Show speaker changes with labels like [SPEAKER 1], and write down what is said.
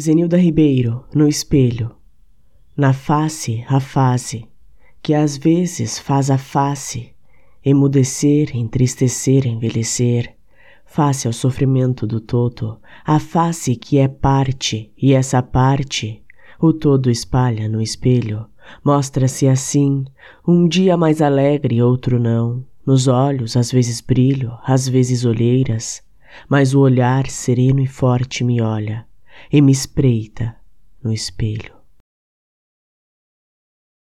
[SPEAKER 1] Zenilda Ribeiro, no espelho. Na face, a face, que às vezes faz a face emudecer, entristecer, envelhecer, face ao sofrimento do todo, a face que é parte, e essa parte o todo espalha no espelho, mostra-se assim, um dia mais alegre, outro não, nos olhos às vezes brilho, às vezes olheiras, mas o olhar sereno e forte me olha e me espreita no espelho.